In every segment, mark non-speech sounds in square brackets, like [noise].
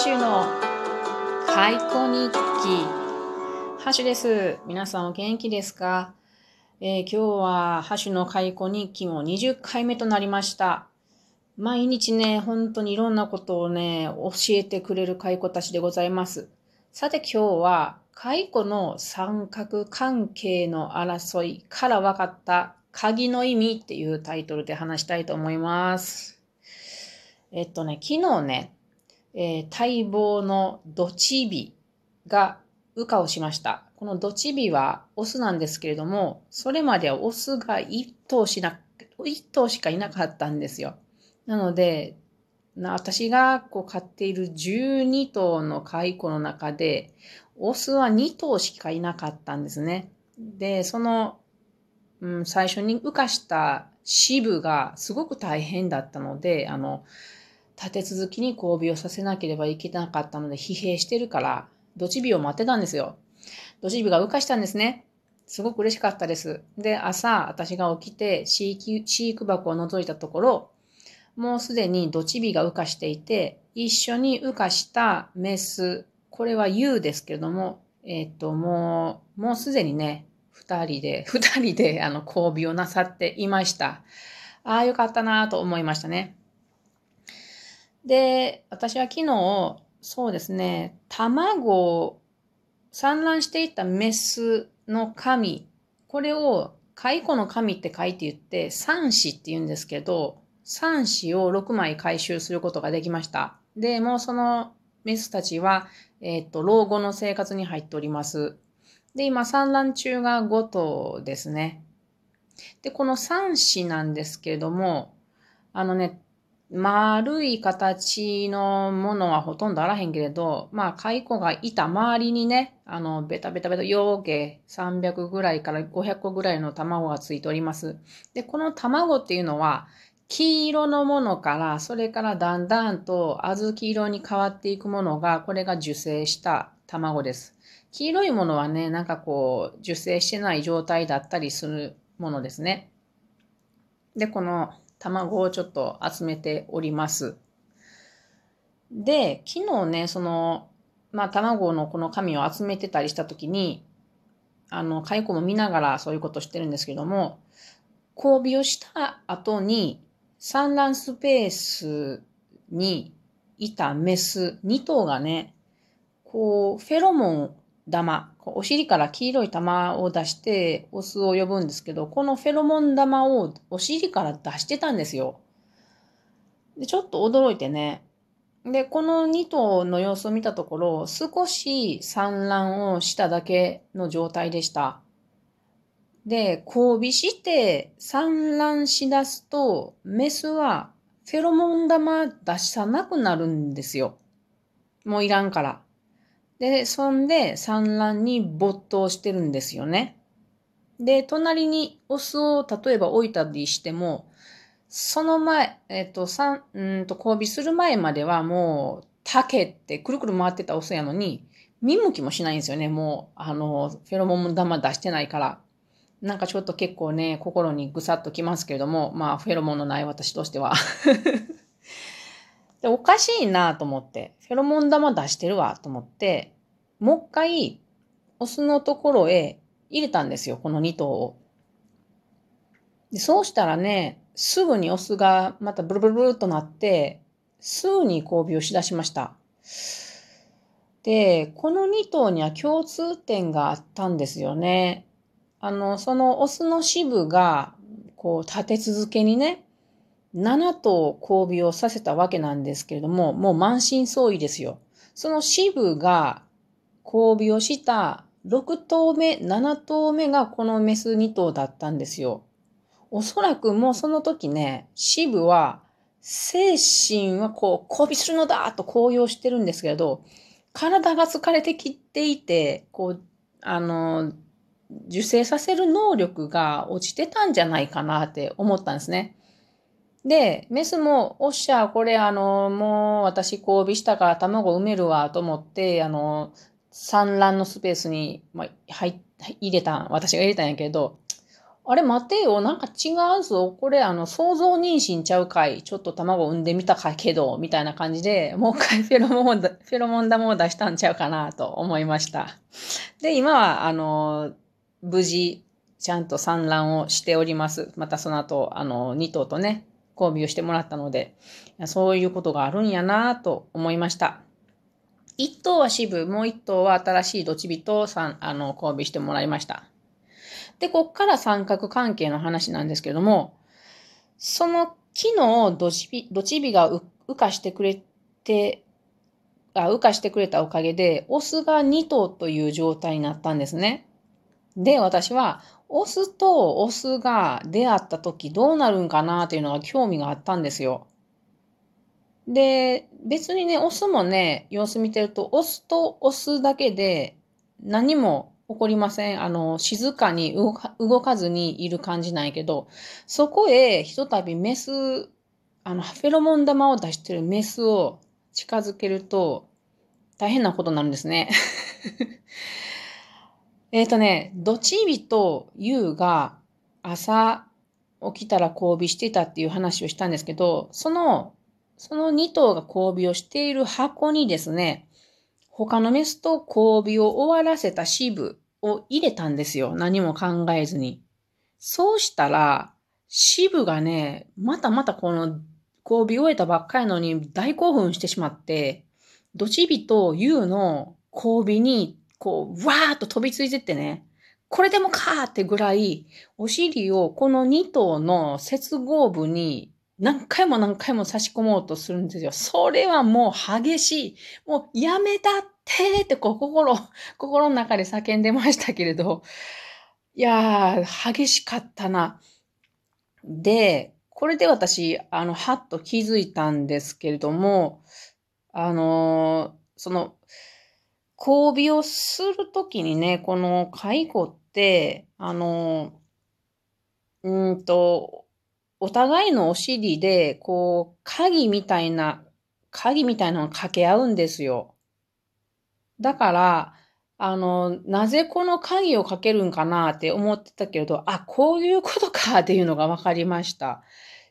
シュの開口日記。ハッシュです。皆さんお元気ですか、えー、今日はハッシュの開口日記も20回目となりました。毎日ね、本当にいろんなことをね、教えてくれる蚕たちでございます。さて今日は、蚕の三角関係の争いから分かった鍵の意味っていうタイトルで話したいと思います。えっとね、昨日ね、えー、待望のドチビが羽化をしました。このドチビはオスなんですけれども、それまではオスが1頭しな、1頭しかいなかったんですよ。なので、私がこう飼っている12頭の蚕の中で、オスは2頭しかいなかったんですね。で、その、うん、最初に羽化した支部がすごく大変だったので、あの、立て続きに交尾をさせなければいけなかったので疲弊してるから、ドチビを待ってたんですよ。ドチビが羽化したんですね。すごく嬉しかったです。で、朝、私が起きて飼育飼育箱を覗いたところ、もうすでにドチビが羽化していて、一緒に羽化したメス、これは U ですけれども、えっ、と、もう、もうすでにね、二人で、二人で、あの、交尾をなさっていました。ああ、よかったなと思いましたね。で、私は昨日、そうですね、卵を産卵していたメスの神、これを蚕の神って書いて言って、三子って言うんですけど、三子を6枚回収することができました。で、もうそのメスたちは、えっ、と、老後の生活に入っております。で、今産卵中が5頭ですね。で、この三子なんですけれども、あのね、丸い形のものはほとんどあらへんけれど、まあ、蚕がいた周りにね、あの、ベタベタベタ、ようけ300ぐらいから500個ぐらいの卵がついております。で、この卵っていうのは、黄色のものから、それからだんだんと小豆色に変わっていくものが、これが受精した卵です。黄色いものはね、なんかこう、受精してない状態だったりするものですね。で、この卵をちょっと集めております。で、昨日ね、その、まあ、卵のこの紙を集めてたりしたときに、あの、蚕も見ながらそういうことしてるんですけども、交尾をした後に、産卵スペースにいたメス2頭がね、こう、フェロモン玉、お尻から黄色い玉を出してオスを呼ぶんですけど、このフェロモン玉をお尻から出してたんですよ。で、ちょっと驚いてね。で、この2頭の様子を見たところ、少し産卵をしただけの状態でした。で、交尾して産卵しだすと、メスはフェロモン玉出さなくなるんですよ。もういらんから。で、そんで産卵に没頭してるんですよね。で、隣にオスを例えば置いたりしても、その前、えっ、と、産、うんと、交尾する前まではもう、竹ってくるくる回ってたオスやのに、見向きもしないんですよね。もう、あの、フェロモンも玉出してないから。なんかちょっと結構ね、心にぐさっときますけれども、まあ、フェロモンのない私としてはで、おかしいなと思って、フェロモン玉出してるわと思って、もう一回、オスのところへ入れたんですよ、この2頭を。でそうしたらね、すぐにオスがまたブルブルブルとなって、すぐに交尾をしだしました。で、この2頭には共通点があったんですよね。あの、そのオスの支部が、こう、立て続けにね、7頭交尾をさせたわけなんですけれども、もう満身創痍ですよ。その支部が交尾をした6頭目、7頭目がこのメス2頭だったんですよ。おそらくもうその時ね、支部は精神はこう交尾するのだと高揚してるんですけれど、体が疲れてきていて、こう、あの、受精させる能力が落ちてたんじゃないかなって思ったんですね。で、メスも、おっしゃ、これあの、もう私交尾したから卵埋めるわと思って、あの、産卵のスペースに、まあ、入入れたん、私が入れたんやけど、あれ待てよ、なんか違うぞ。これあの、想像妊娠ちゃうかい。ちょっと卵産んでみたかけど、みたいな感じで、もう一回 [laughs] フェロモン、フェロモン玉を出したんちゃうかなと思いました。で、今は、あの、無事、ちゃんと産卵をしております。またその後、あの、2頭とね、交尾をしてもらったので、そういうことがあるんやなと思いました。1頭は支部、もう1頭は新しいドチビとあの交尾してもらいました。で、こっから三角関係の話なんですけども、その木のドチビ、ドチビが羽化してくれて、あ、羽化してくれたおかげで、オスが2頭という状態になったんですね。で、私は、オスとオスが出会った時どうなるんかなっていうのが興味があったんですよ。で、別にね、オスもね、様子見てると、オスとオスだけで何も起こりません。あの、静かに動か動かずにいる感じなんやけど、そこへひとたびメス、あの、フェロモン玉を出してるメスを近づけると、大変なことになるんですね。えっとね、どちびとゆうが朝起きたら交尾してたっていう話をしたんですけど、その、その2頭が交尾をしている箱にですね、他のメスと交尾を終わらせた支部を入れたんですよ。何も考えずに。そうしたら、支部がね、またまたこの交尾終えたばっかりのに大興奮してしまって、ドチビとユウの交尾に、こう、わーっと飛びついてってね、これでもかーってぐらい、お尻をこの2頭の接合部に何回も何回も差し込もうとするんですよ。それはもう激しい。もうやめたってってこう心、心の中で叫んでましたけれど、いやー、激しかったな。で、これで私、あの、はっと気づいたんですけれども、あのー、その、交尾をするときにね、この介護って、あの、うんと、お互いのお尻で、こう、鍵みたいな、鍵みたいなのを掛け合うんですよ。だから、あの、なぜこの鍵をかけるんかなって思ってたけれど、あ、こういうことかっていうのが分かりました。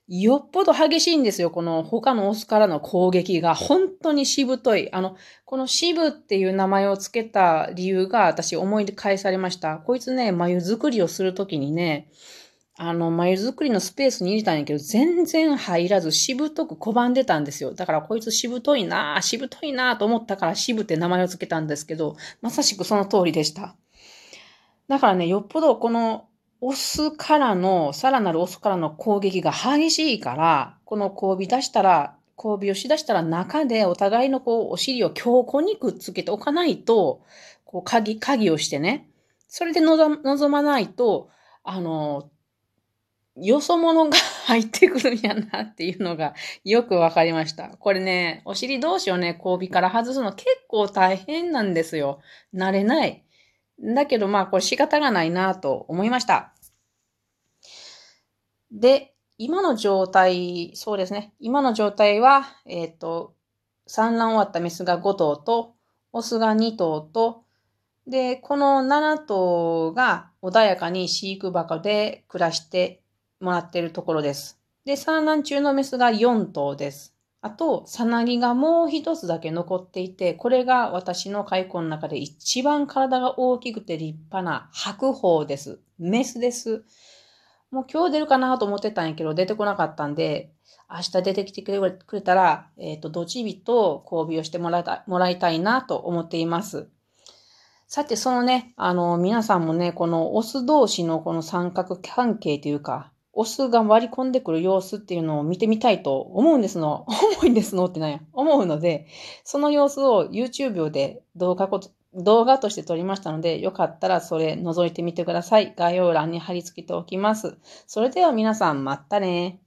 よっぽど激しいんですよ。この他のオスからの攻撃が。本当にしぶとい。あの、このしぶっていう名前を付けた理由が私思い返されました。こいつね、眉作りをするときにね、あの、眉作りのスペースに入れたんやけど、全然入らず、しぶとく拒んでたんですよ。だからこいつしぶといなぁ、しぶといなぁと思ったからしぶって名前を付けたんですけど、まさしくその通りでした。だからね、よっぽどこのオスからの、さらなるオスからの攻撃が激しいから、この交尾出したら、交尾をしだしたら中でお互いのこう、お尻を強固にくっつけておかないと、こう、鍵、鍵をしてね、それで望まないと、あの、よそ者が入ってくるんやなっていうのがよくわかりました。これね、お尻同士をね、交尾から外すの結構大変なんですよ。慣れない。だけどまあこれ仕方がないなと思いました。で、今の状態、そうですね。今の状態は、えっ、ー、と、産卵終わったメスが5頭と、オスが2頭と、で、この7頭が穏やかに飼育箱で暮らしてもらっているところです。で、産卵中のメスが4頭です。あと、さなぎがもう一つだけ残っていて、これが私の蚕の中で一番体が大きくて立派な白鳳です。メスです。もう今日出るかなと思ってたんやけど、出てこなかったんで、明日出てきてくれたら、えっ、ー、と、どちびと交尾をしてもらたもらいたいなと思っています。さて、そのね、あの、皆さんもね、このオス同士のこの三角関係というか、オスが割り込んでくる様子っていうのを見てみたいと思うんですの。[laughs] 思うんですのってなんや。思うので、その様子を YouTube で動画こ動画として撮りましたので、よかったらそれ覗いてみてください。概要欄に貼り付けておきます。それでは皆さん、またね